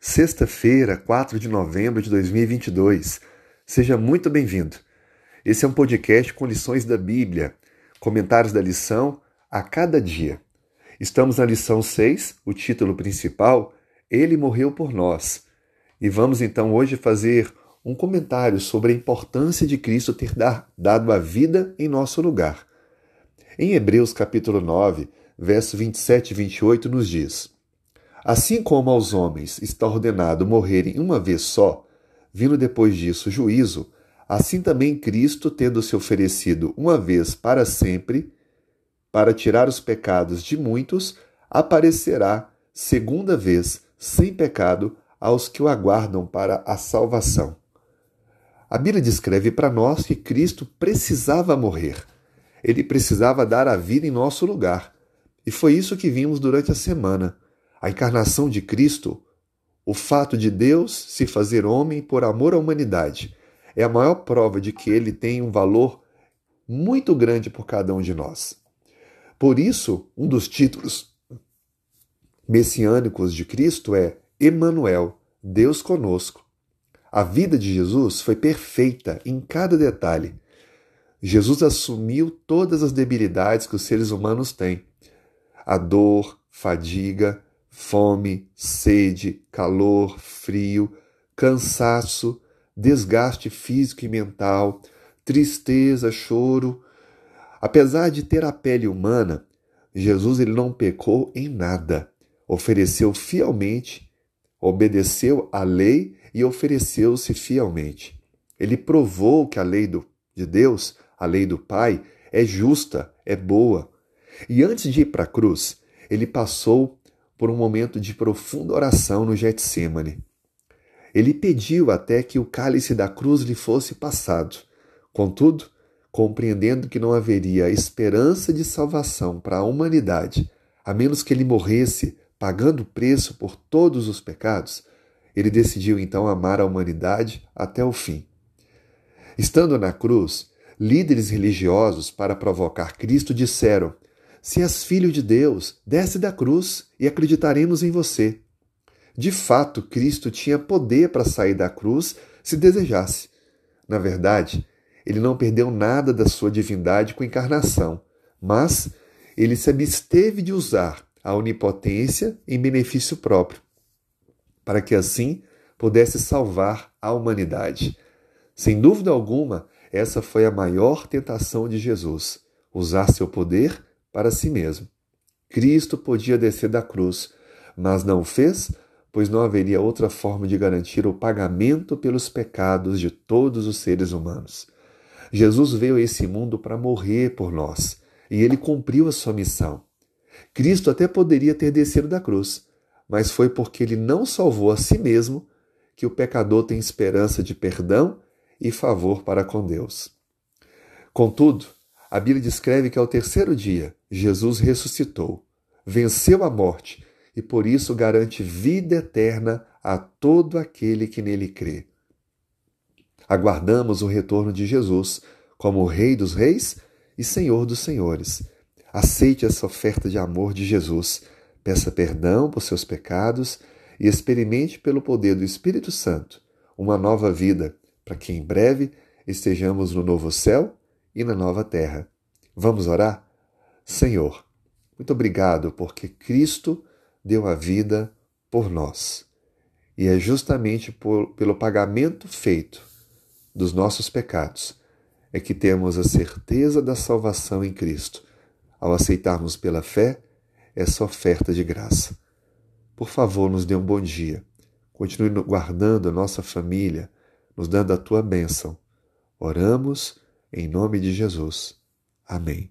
Sexta-feira, 4 de novembro de 2022. Seja muito bem-vindo. Esse é um podcast com lições da Bíblia, comentários da lição a cada dia. Estamos na lição 6, o título principal, Ele morreu por nós. E vamos então hoje fazer um comentário sobre a importância de Cristo ter dado a vida em nosso lugar. Em Hebreus capítulo 9, verso 27 e 28 nos diz: Assim como aos homens está ordenado morrerem uma vez só, vindo depois disso juízo, assim também Cristo, tendo se oferecido uma vez para sempre, para tirar os pecados de muitos, aparecerá segunda vez, sem pecado, aos que o aguardam para a salvação. A Bíblia descreve para nós que Cristo precisava morrer. Ele precisava dar a vida em nosso lugar. E foi isso que vimos durante a semana a encarnação de Cristo, o fato de Deus se fazer homem por amor à humanidade, é a maior prova de que ele tem um valor muito grande por cada um de nós. Por isso, um dos títulos messiânicos de Cristo é Emanuel, Deus conosco. A vida de Jesus foi perfeita em cada detalhe. Jesus assumiu todas as debilidades que os seres humanos têm: a dor, fadiga, fome, sede, calor, frio, cansaço, desgaste físico e mental, tristeza, choro. Apesar de ter a pele humana, Jesus ele não pecou em nada. Ofereceu fielmente, obedeceu à lei e ofereceu-se fielmente. Ele provou que a lei do, de Deus, a lei do Pai, é justa, é boa. E antes de ir para a cruz, ele passou por um momento de profunda oração no Getsemane. Ele pediu até que o cálice da cruz lhe fosse passado. Contudo, compreendendo que não haveria esperança de salvação para a humanidade, a menos que ele morresse pagando o preço por todos os pecados, ele decidiu então amar a humanidade até o fim. Estando na cruz, líderes religiosos, para provocar Cristo, disseram: se és filho de Deus, desce da cruz e acreditaremos em você. De fato, Cristo tinha poder para sair da cruz se desejasse. Na verdade, ele não perdeu nada da sua divindade com a encarnação, mas ele se absteve de usar a onipotência em benefício próprio, para que assim pudesse salvar a humanidade. Sem dúvida alguma, essa foi a maior tentação de Jesus: usar seu poder para si mesmo. Cristo podia descer da cruz, mas não fez, pois não haveria outra forma de garantir o pagamento pelos pecados de todos os seres humanos. Jesus veio a esse mundo para morrer por nós, e ele cumpriu a sua missão. Cristo até poderia ter descido da cruz, mas foi porque ele não salvou a si mesmo que o pecador tem esperança de perdão e favor para com Deus. Contudo, a Bíblia descreve que ao terceiro dia Jesus ressuscitou, venceu a morte e por isso garante vida eterna a todo aquele que nele crê. Aguardamos o retorno de Jesus como Rei dos Reis e Senhor dos Senhores. Aceite essa oferta de amor de Jesus, peça perdão por seus pecados e experimente pelo poder do Espírito Santo uma nova vida, para que em breve estejamos no novo céu e na nova terra. Vamos orar? Senhor, muito obrigado porque Cristo deu a vida por nós. E é justamente por, pelo pagamento feito dos nossos pecados é que temos a certeza da salvação em Cristo, ao aceitarmos pela fé essa oferta de graça. Por favor, nos dê um bom dia. Continue guardando a nossa família, nos dando a tua bênção. Oramos em nome de Jesus. Amém.